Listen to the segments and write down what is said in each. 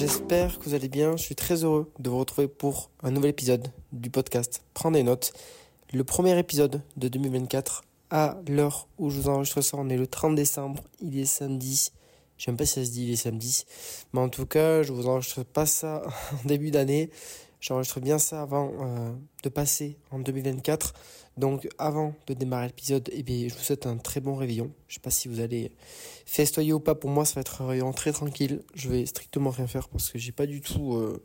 j'espère que vous allez bien. Je suis très heureux de vous retrouver pour un nouvel épisode du podcast Prends des notes. Le premier épisode de 2024. À l'heure où je vous enregistre ça, on est le 30 décembre, il est samedi. Je sais pas si ça se dit il est samedi. Mais en tout cas, je vous enregistre pas ça en début d'année. J'enregistre bien ça avant euh, de passer en 2024. Donc avant de démarrer l'épisode, eh je vous souhaite un très bon réveillon. Je sais pas si vous allez festoyer ou pas. Pour moi, ça va être un réveillon très tranquille. Je vais strictement rien faire parce que j'ai pas du tout, euh,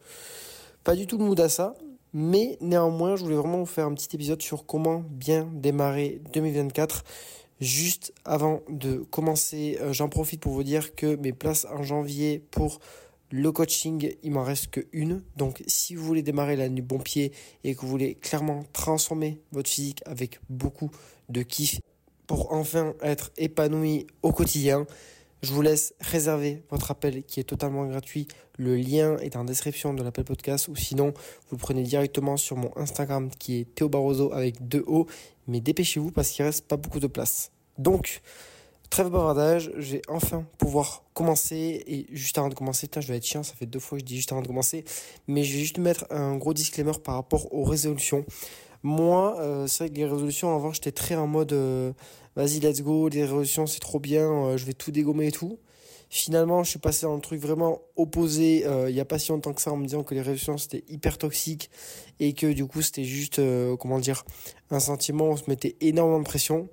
pas du tout le mood à ça. Mais néanmoins, je voulais vraiment vous faire un petit épisode sur comment bien démarrer 2024. Juste avant de commencer, euh, j'en profite pour vous dire que mes places en janvier pour le coaching, il m'en reste que une. Donc, si vous voulez démarrer l'année du bon pied et que vous voulez clairement transformer votre physique avec beaucoup de kiff pour enfin être épanoui au quotidien, je vous laisse réserver votre appel qui est totalement gratuit. Le lien est en description de l'appel podcast ou sinon vous le prenez directement sur mon Instagram qui est Théo Barroso avec deux O. Mais dépêchez-vous parce qu'il reste pas beaucoup de place. Donc, Trêve bavardage, j'ai enfin pouvoir commencer et juste avant de commencer, putain, je vais être chiant, ça fait deux fois que je dis juste avant de commencer, mais je vais juste mettre un gros disclaimer par rapport aux résolutions. Moi, euh, c'est vrai que les résolutions avant, j'étais très en mode euh, vas-y, let's go, les résolutions c'est trop bien, euh, je vais tout dégommer et tout. Finalement, je suis passé dans un truc vraiment opposé il n'y a pas si longtemps que ça en me disant que les résolutions c'était hyper toxique et que du coup c'était juste comment dire un sentiment où on se mettait énormément de pression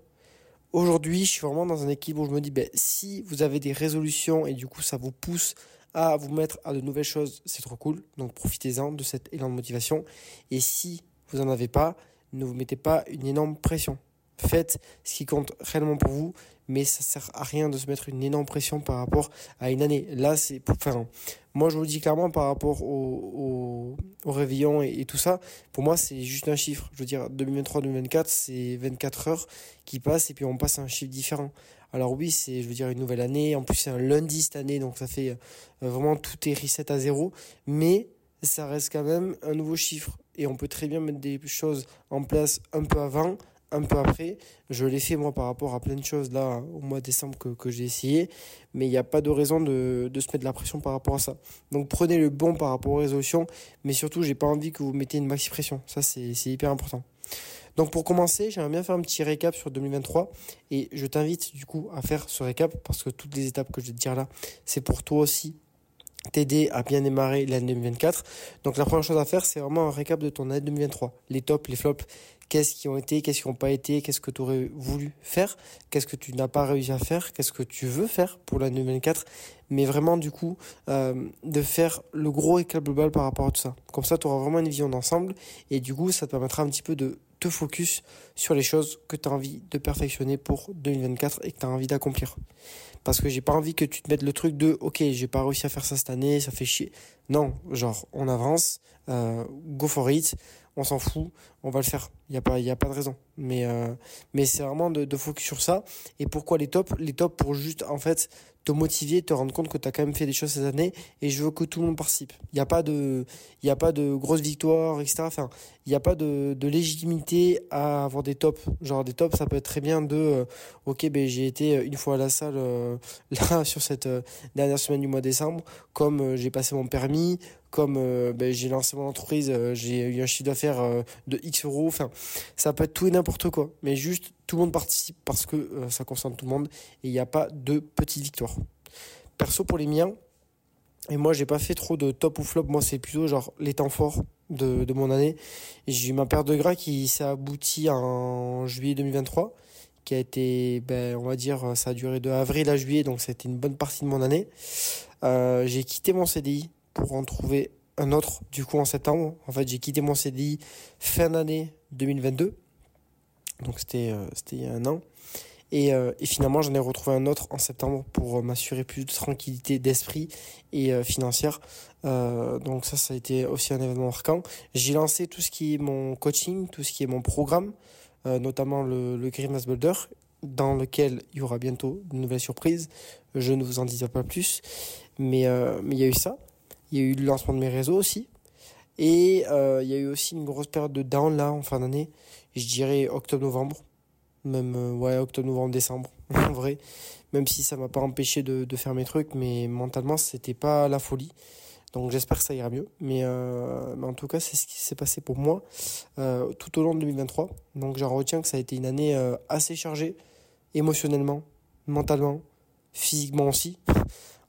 Aujourd'hui, je suis vraiment dans un équilibre où je me dis, ben, si vous avez des résolutions et du coup ça vous pousse à vous mettre à de nouvelles choses, c'est trop cool. Donc profitez-en de cet élan de motivation. Et si vous n'en avez pas, ne vous mettez pas une énorme pression. Faites ce qui compte réellement pour vous, mais ça sert à rien de se mettre une énorme pression par rapport à une année. Là, c'est pour faire. Moi, je vous dis clairement par rapport au réveillon et, tout ça, pour moi, c'est juste un chiffre. Je veux dire, 2023-2024, c'est 24 heures qui passent et puis on passe à un chiffre différent. Alors oui, c'est, je veux dire, une nouvelle année. En plus, c'est un lundi cette année, donc ça fait euh, vraiment tout est reset à zéro. Mais ça reste quand même un nouveau chiffre. Et on peut très bien mettre des choses en place un peu avant un peu après. Je l'ai fait moi par rapport à plein de choses là au mois de décembre que, j'ai essayé, mais il n'y a pas de raison de, de se mettre de la pression par rapport à ça. Donc prenez le bon par rapport aux résolutions, mais surtout j'ai pas envie que vous mettez une maxi pression. Ça c'est hyper important. Donc pour commencer, j'aimerais bien faire un petit récap sur 2023 et je t'invite du coup à faire ce récap parce que toutes les étapes que je vais te dire là, c'est pour toi aussi t'aider à bien démarrer l'année 2024. Donc la première chose à faire, c'est vraiment un récap de ton année 2023. Les tops, les flops, qu'est-ce qui ont été, qu'est-ce qui n'ont pas été, qu'est-ce que tu aurais voulu faire, qu'est-ce que tu n'as pas réussi à faire, qu'est-ce que tu veux faire pour l'année 2024. Mais vraiment, du coup, euh, de faire le gros récap global par rapport à tout ça. Comme ça, tu auras vraiment une vision d'ensemble et du coup, ça te permettra un petit peu de te focus sur les choses que tu as envie de perfectionner pour 2024 et que tu as envie d'accomplir. Parce que j'ai pas envie que tu te mettes le truc de OK, j'ai pas réussi à faire ça cette année, ça fait chier. Non, genre on avance, euh, go for it, on s'en fout, on va le faire. Il y a pas y a pas de raison. Mais euh, mais c'est vraiment de, de focus sur ça et pourquoi les tops? Les tops pour juste en fait te motiver, te rendre compte que tu as quand même fait des choses cette année et je veux que tout le monde participe. Il n'y a pas de, y a pas de grosses victoires, etc. Enfin, il n'y a pas de, de légitimité à avoir des tops. Genre des tops, ça peut être très bien de, euh, ok, ben j'ai été une fois à la salle euh, là sur cette euh, dernière semaine du mois de décembre, comme j'ai passé mon permis, comme ben, j'ai lancé mon entreprise, j'ai eu un chiffre d'affaires de X euros. Enfin, ça peut être tout et n'importe quoi, mais juste tout le monde participe parce que euh, ça concerne tout le monde et il n'y a pas de petites victoires. Perso pour les miens, et moi j'ai pas fait trop de top ou flop, moi c'est plutôt genre les temps forts de, de mon année. J'ai eu ma perte de gras qui s'est aboutie en juillet 2023 qui a été, ben, on va dire, ça a duré de avril à juillet, donc c'était une bonne partie de mon année. Euh, j'ai quitté mon CDI pour en trouver un autre, du coup en septembre. En fait, j'ai quitté mon CDI fin d'année 2022. Donc c'était euh, c'était il y a un an. Et, euh, et finalement, j'en ai retrouvé un autre en septembre pour euh, m'assurer plus de tranquillité d'esprit et financière. donc ça, ça a été aussi un événement marquant. J'ai lancé tout ce qui est mon coaching, tout ce qui est mon programme, notamment le, le Grimace Builder, dans lequel il y aura bientôt de nouvelles surprises. Je ne vous en dis pas plus, mais mais il y a eu ça. Il y a eu le lancement de mes réseaux aussi. Et il y a eu aussi une grosse période de down là en fin d'année je dirais octobre-novembre. Même, euh, ouais, octobre-novembre, décembre, en vrai. Même si ça m'a pas empêché de, faire mes trucs, mais mentalement, c'était pas la folie. Donc j'espère que ça ira mieux. Mais, mais en tout cas, c'est ce qui s'est passé pour moi tout au long de 2023. Donc j'en retiens que ça a été une année assez chargée, émotionnellement, mentalement, physiquement aussi.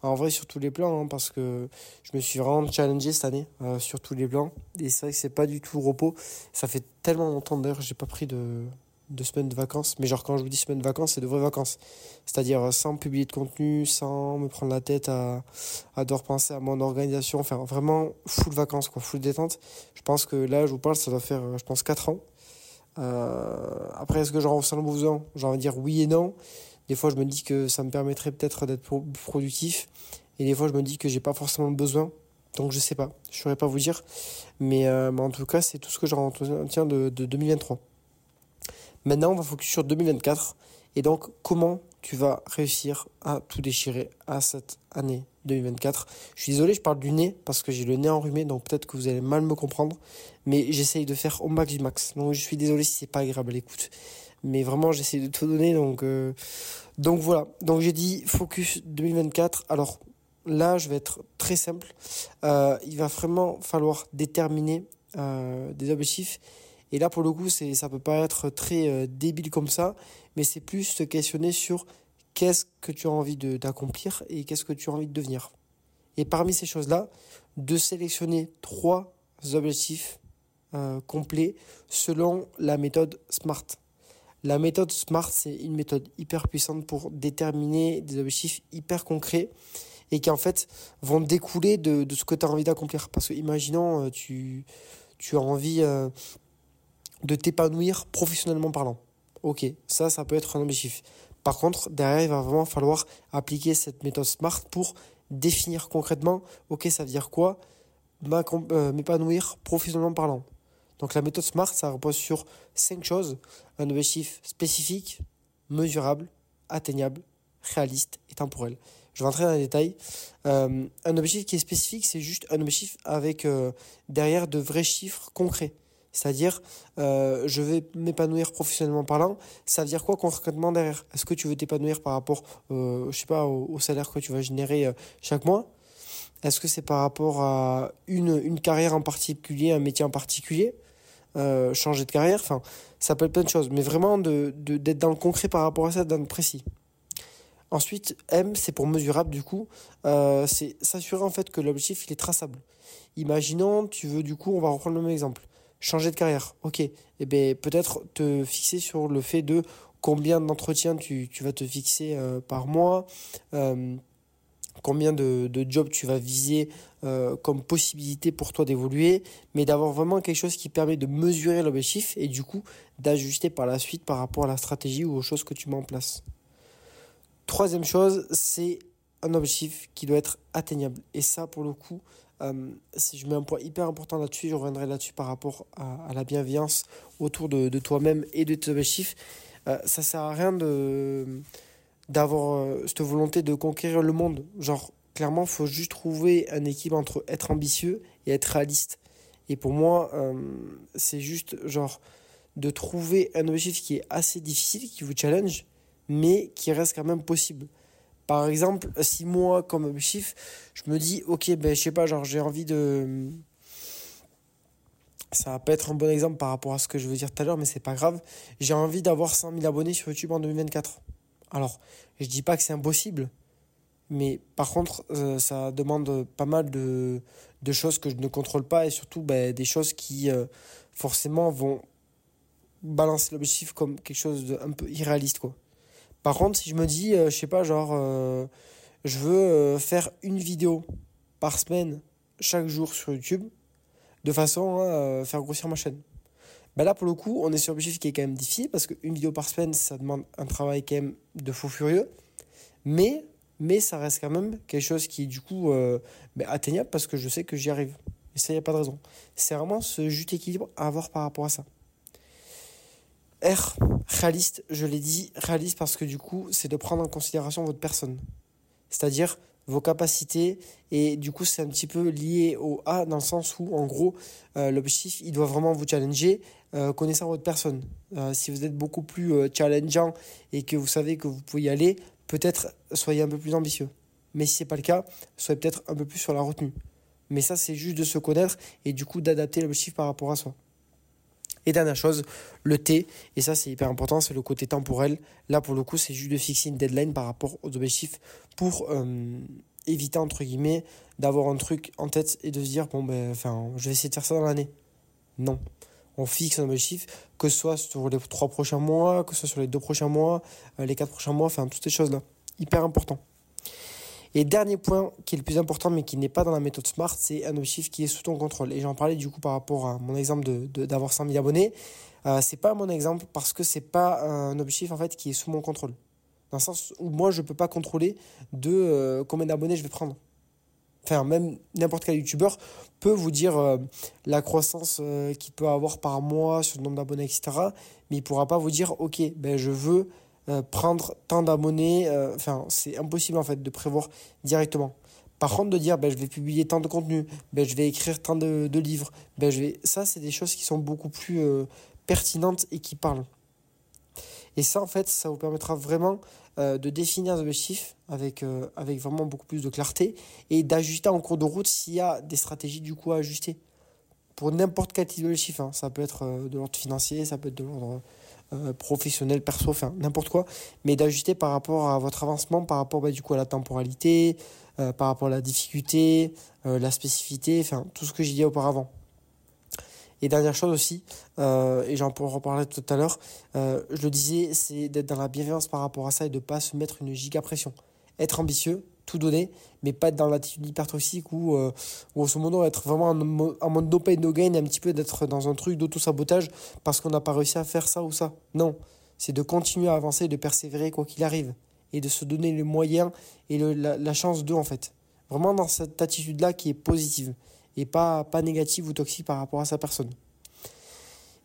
En vrai, sur tous les plans, hein, parce que je me suis vraiment challengé cette année euh, sur tous les plans. Et c'est vrai que c'est pas du tout repos. Ça fait tellement longtemps d'ailleurs, j'ai pas pris de, de semaines de vacances. Mais genre, quand je vous dis semaines de vacances, c'est de vraies vacances. C'est-à-dire euh, sans publier de contenu, sans me prendre la tête à, à devoir penser à mon organisation. Enfin, vraiment full vacances, quoi, full détente. Je pense que là, je vous parle, ça doit faire, euh, je pense, 4 ans. après, est-ce que j'en ressens le besoin J'ai envie de dire oui et non. Des fois, je me dis que ça me permettrait peut-être d'être productif. Et des fois, je me dis que j'ai pas forcément besoin. Donc, je sais pas. Je saurais pas vous dire. Mais, euh, en tout cas, c'est tout ce que j'en retiens de, de 2023. Maintenant, on va focus sur 2024. Et donc, comment tu vas réussir à tout déchirer à cette année 2024. Je suis désolé, je parle du nez parce que j'ai le nez enrhumé, donc peut-être que vous allez mal me comprendre, mais j'essaye de faire au max du max. Donc je suis désolé si c'est pas agréable à l'écoute mais vraiment j'essaie de tout donner donc euh, donc voilà. Donc j'ai dit focus 2024 alors là je vais être très simple. Euh, il va vraiment falloir déterminer euh, des objectifs. Et là pour le coup c'est ça peut pas être très débile comme ça mais c'est plus se questionner sur qu'est-ce que tu as envie d'accomplir et qu'est-ce que tu as envie de devenir. Et parmi ces choses là de sélectionner trois objectifs complets selon la méthode SMART la méthode SMART, c'est une méthode hyper puissante pour déterminer des objectifs hyper concrets et qui en fait vont découler de, ce que tu as envie d'accomplir. Parce que imaginons, euh, tu, tu as envie euh, de t'épanouir professionnellement parlant. Ok, ça, ça peut être un objectif. Par contre, derrière, il va vraiment falloir appliquer cette méthode SMART pour définir concrètement, ok, ça veut dire quoi euh, m'épanouir professionnellement parlant. Donc la méthode SMART, ça repose sur cinq choses. Un objectif spécifique, mesurable, atteignable, réaliste et temporel. Je vais entrer dans les détails. Euh, un objectif qui est spécifique, c'est juste un objectif avec euh, derrière de vrais chiffres concrets. C'est-à-dire, euh, je vais m'épanouir professionnellement parlant. Ça veut dire quoi concrètement derrière? Est-ce que tu veux t'épanouir par rapport, je sais pas, au, salaire que tu vas générer chaque mois? Est-ce que c'est par rapport à une, une carrière en particulier, un métier en particulier? Euh, changer de carrière. Enfin, ça peut être plein de choses. Mais vraiment, de, d'être dans le concret par rapport à ça, dans le précis. Ensuite, M, c'est pour mesurable, du coup. Euh, c'est s'assurer en fait que l'objectif, il est traçable. Imaginons, tu veux, du coup, on va reprendre le même exemple. Changer de carrière. Ok. Et eh ben, peut-être te fixer sur le fait de combien d'entretiens tu, tu vas te fixer euh, par mois combien de, jobs tu vas viser euh, comme possibilité pour toi d'évoluer, mais d'avoir vraiment quelque chose qui permet de mesurer l'objectif et du coup d'ajuster par la suite par rapport à la stratégie ou aux choses que tu mets en place. Troisième chose, c'est un objectif qui doit être atteignable. Et ça, pour le coup, euh, si je mets un point hyper important là-dessus, je reviendrai là-dessus par rapport à, la bienveillance autour de, de toi-même et de tes objectifs. Euh, ça sert à rien de d'avoir euh, cette volonté de conquérir le monde. Genre, clairement, faut juste trouver un équilibre entre être ambitieux et être réaliste. Et pour moi, euh, c'est juste, genre, de trouver un objectif qui est assez difficile, qui vous challenge, mais qui reste quand même possible. Par exemple, si moi, comme objectif, je me dis, ok, ben, je sais pas, genre, j'ai envie de. Ça va pas être un bon exemple par rapport à ce que je veux dire tout à l'heure, mais c'est pas grave. J'ai envie d'avoir 100 000 abonnés sur YouTube en 2024. Alors, je dis pas que c'est impossible, mais par contre, euh, ça demande pas mal de, choses que je ne contrôle pas et surtout ben, des choses qui euh, forcément vont balancer l'objectif comme quelque chose d'un peu irréaliste. Par contre, si je me dis, euh, je sais pas, genre, je veux faire une vidéo par semaine chaque jour sur YouTube de façon à faire grossir ma chaîne. Ben là, pour le coup, on est sur un objectif qui est quand même difficile parce qu'une vidéo par semaine, ça demande un travail quand même de fou furieux. Mais, mais ça reste quand même quelque chose qui est du coup euh, ben, atteignable parce que je sais que j'y arrive. Et ça, il n'y a pas de raison. C'est vraiment ce juste équilibre à avoir par rapport à ça. R, réaliste, je l'ai dit, réaliste parce que du coup, c'est de prendre en considération votre personne. C'est-à-dire, vos capacités. Et du coup c'est un petit peu lié au A dans le sens où en gros euh, l'objectif il doit vraiment vous challenger euh, connaissant votre personne. Euh, si vous êtes beaucoup plus challengeant et que vous savez que vous pouvez y aller peut-être soyez un peu plus ambitieux. Mais si c'est pas le cas soyez peut-être un peu plus sur la retenue. Mais ça, c'est juste de se connaître et du coup d'adapter l'objectif par rapport à soi. Et dernière chose, le T, et ça c'est hyper important, c'est le côté temporel. Là pour le coup, c'est juste de fixer une deadline par rapport aux objectifs pour euh, éviter entre guillemets d'avoir un truc en tête et de se dire bon ben je vais essayer de faire ça dans l'année. Non. On fixe un objectif, que ce soit sur les trois prochains mois, que ce soit sur les deux prochains mois, euh, les quatre prochains mois, enfin toutes ces choses-là. Hyper important. Et dernier point qui est le plus important mais qui n'est pas dans la méthode SMART, c'est un objectif qui est sous ton contrôle. Et j'en parlais du coup par rapport à mon exemple d'avoir de, d'avoir 100 000 abonnés. Euh, c'est pas mon exemple parce que c'est pas un objectif en fait qui est sous mon contrôle. Dans le sens où moi je peux pas contrôler de euh, combien d'abonnés je vais prendre. Enfin, même n'importe quel youtubeur peut vous dire euh, la croissance euh, qu'il peut avoir par mois sur le nombre d'abonnés, etc. Mais il pourra pas vous dire, ok, ben je veux euh, prendre tant d'abonnés. Euh, enfin, c'est impossible en fait de prévoir directement. Par contre, de dire, ben, je vais publier tant de contenu, ben, je vais écrire tant de, de livres, ben, je vais... ça, c'est des choses qui sont beaucoup plus euh, pertinentes et qui parlent. Et ça, en fait, ça vous permettra vraiment de définir des objectifs avec, avec vraiment beaucoup plus de clarté et d'ajuster en cours de route s'il y a des stratégies du coup à ajuster. Pour n'importe quel type d'objectif, hein. ça peut être de l'ordre financier, ça peut être de l'ordre euh, professionnel, perso, enfin n'importe quoi, mais d'ajuster par rapport à votre avancement, par rapport bah, du coup à la temporalité, euh, par rapport à la difficulté, euh, la spécificité, enfin tout ce que j'ai dit auparavant. Et dernière chose aussi, et j'en pourrai reparler tout à l'heure, je le disais, c'est d'être dans la bienveillance par rapport à ça et de pas se mettre une giga pression. Être ambitieux, tout donner, mais pas être dans l'attitude hyper toxique ou euh, grosso modo être vraiment en, mo- en mode no pain no gain, un petit peu d'être dans un truc d'auto-sabotage parce qu'on n'a pas réussi à faire ça ou ça. Non, c'est de continuer à avancer, de persévérer quoi qu'il arrive et de se donner les moyens et le, la, la chance d'eux en fait. Vraiment dans cette attitude-là qui est positive et pas, pas négative ou toxique par rapport à sa personne.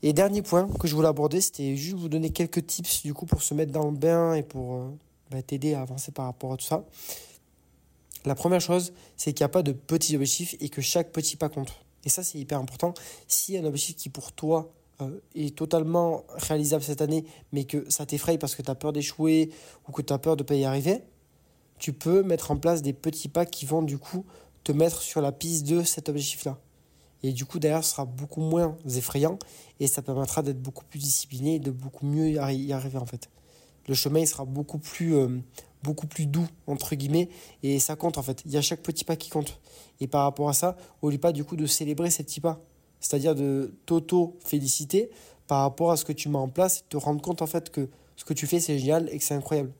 Et dernier point que je voulais aborder, c'était juste vous donner quelques tips du coup pour se mettre dans le bain et pour euh, bah, t'aider à avancer par rapport à tout ça. La première chose, c'est qu'il n'y a pas de petits objectifs et que chaque petit pas compte. Et ça, c'est hyper important. Si un objectif qui pour toi euh, est totalement réalisable cette année, mais que ça t'effraie parce que tu as peur d'échouer ou que tu as peur de ne pas y arriver, tu peux mettre en place des petits pas qui vont du coup te mettre sur la piste de cet objectif-là. Et du coup, derrière, ce sera beaucoup moins effrayant et ça permettra d'être beaucoup plus discipliné et de beaucoup mieux y y arriver en fait. Le chemin, il sera beaucoup plus, euh, beaucoup plus doux, entre guillemets, et ça compte en fait. Il y a chaque petit pas qui compte. Et par rapport à ça, oublie pas du coup de célébrer ces petits pas. C'est-à-dire de t'auto-féliciter par rapport à ce que tu mets en place et te rendre compte en fait que ce que tu fais c'est génial et que c'est incroyable.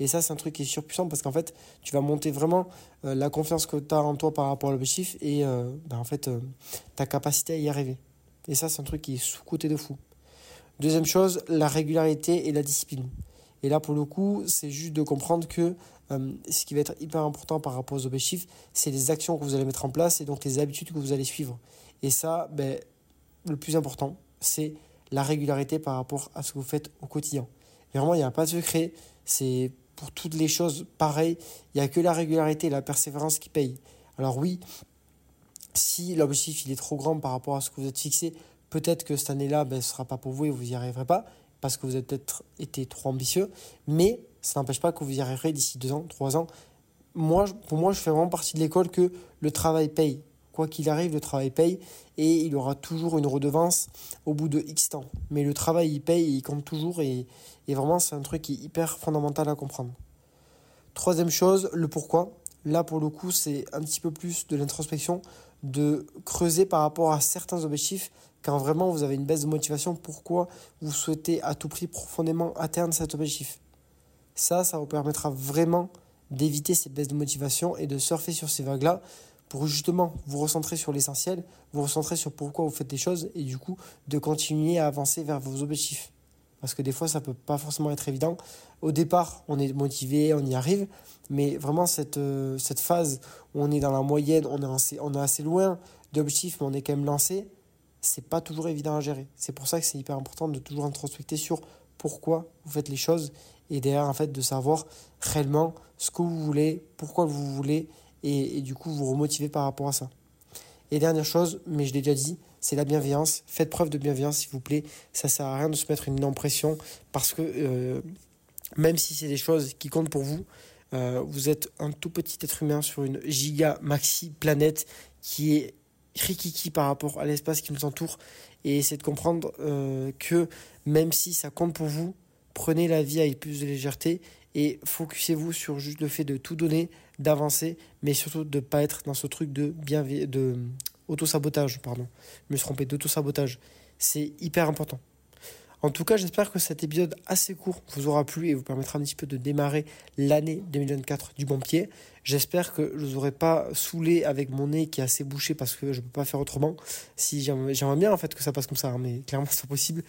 Et ça, c'est un truc qui est surpuissant parce qu'en fait, tu vas monter vraiment euh, la confiance que tu as en toi par rapport à l'objectif et euh, ben, en fait, ta capacité à y arriver. Et ça, c'est un truc qui est sous-côté de fou. Deuxième chose, la régularité et la discipline. Et là, pour le coup, c'est juste de comprendre que euh, ce qui va être hyper important par rapport aux objectifs, c'est les actions que vous allez mettre en place et donc les habitudes que vous allez suivre. Et ça, ben, le plus important, c'est la régularité par rapport à ce que vous faites au quotidien. Et vraiment, il n'y a pas de secret. C'est pour toutes les choses pareil. Il n'y a que la régularité et la persévérance qui payent. Alors oui, si l'objectif il est trop grand par rapport à ce que vous êtes fixé, peut-être que cette année-là, ben, ce ne sera pas pour vous et vous n'y arriverez pas parce que vous avez peut-être été trop ambitieux. Mais ça n'empêche pas que vous y arriverez d'ici deux ans, trois ans. Moi, pour moi, je fais vraiment partie de l'école que le travail paye. Quoi qu'il arrive, le travail paye et il aura toujours une redevance au bout de X temps. Mais le travail, il paye, il compte toujours et, et vraiment, c'est un truc qui est hyper fondamental à comprendre. Troisième chose, le pourquoi. Là, pour le coup, c'est un petit peu plus de l'introspection, de creuser par rapport à certains objectifs, quand vraiment vous avez une baisse de motivation, pourquoi vous souhaitez à tout prix profondément atteindre cet objectif? Ça, ça vous permettra vraiment d'éviter ces baisses de motivation et de surfer sur ces vagues-là pour justement vous recentrer sur l'essentiel, vous recentrer sur pourquoi vous faites les choses et du coup de continuer à avancer vers vos objectifs. Parce que des fois, ça peut pas forcément être évident. Au départ, on est motivé, on y arrive, mais vraiment cette, euh, cette phase où on est dans la moyenne, on est assez, on est assez loin d'objectifs, mais on est quand même lancé, c'est pas toujours évident à gérer. C'est pour ça que c'est hyper important de toujours introspecter sur pourquoi vous faites les choses et derrière, en fait, de savoir réellement ce que vous voulez, pourquoi vous voulez, et, du coup, vous remotiver par rapport à ça. Et dernière chose, mais je l'ai déjà dit, c'est la bienveillance. Faites preuve de bienveillance, s'il vous plaît. Ça sert à rien de se mettre une énorme pression parce que euh, même si c'est des choses qui comptent pour vous, euh, vous êtes un tout petit être humain sur une giga maxi planète qui est rikiki par rapport à l'espace qui nous entoure et essayer de comprendre euh, que même si ça compte pour vous, prenez la vie avec plus de légèreté et focussez-vous sur juste le fait de tout donner, d'avancer, mais surtout de ne pas être dans ce truc de bien de auto-sabotage, pardon. Me suis trompé, d'auto-sabotage. C'est hyper important. En tout cas, j'espère que cet épisode assez court vous aura plu et vous permettra un petit peu de démarrer l'année 2024 du bon pied. J'espère que je vous aurai pas saoulé avec mon nez qui est assez bouché parce que je ne peux pas faire autrement. Si j'aimerais bien en fait que ça passe comme ça, hein, mais clairement c'est pas possible.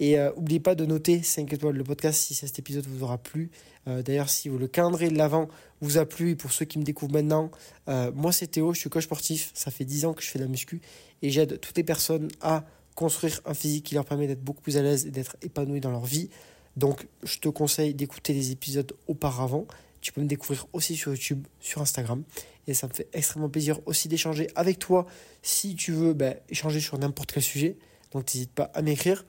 Et n'oubliez euh, pas de noter 5 étoiles le podcast si cet épisode vous aura plu. Euh, d'ailleurs, si le calendrier de l'avant vous a plu, et pour ceux qui me découvrent maintenant, euh, moi c'est Théo, je suis coach sportif. Ça fait 10 ans que je fais de la muscu et j'aide toutes les personnes à construire un physique qui leur permet d'être beaucoup plus à l'aise et d'être épanouis dans leur vie. Donc, je te conseille d'écouter les épisodes auparavant. Tu peux me découvrir aussi sur YouTube, sur Instagram. Et ça me fait extrêmement plaisir aussi d'échanger avec toi si tu veux ben, échanger sur n'importe quel sujet. Donc, n'hésite pas à m'écrire.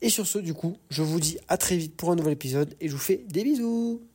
Et sur ce, du coup, je vous dis à très vite pour un nouvel épisode et je vous fais des bisous.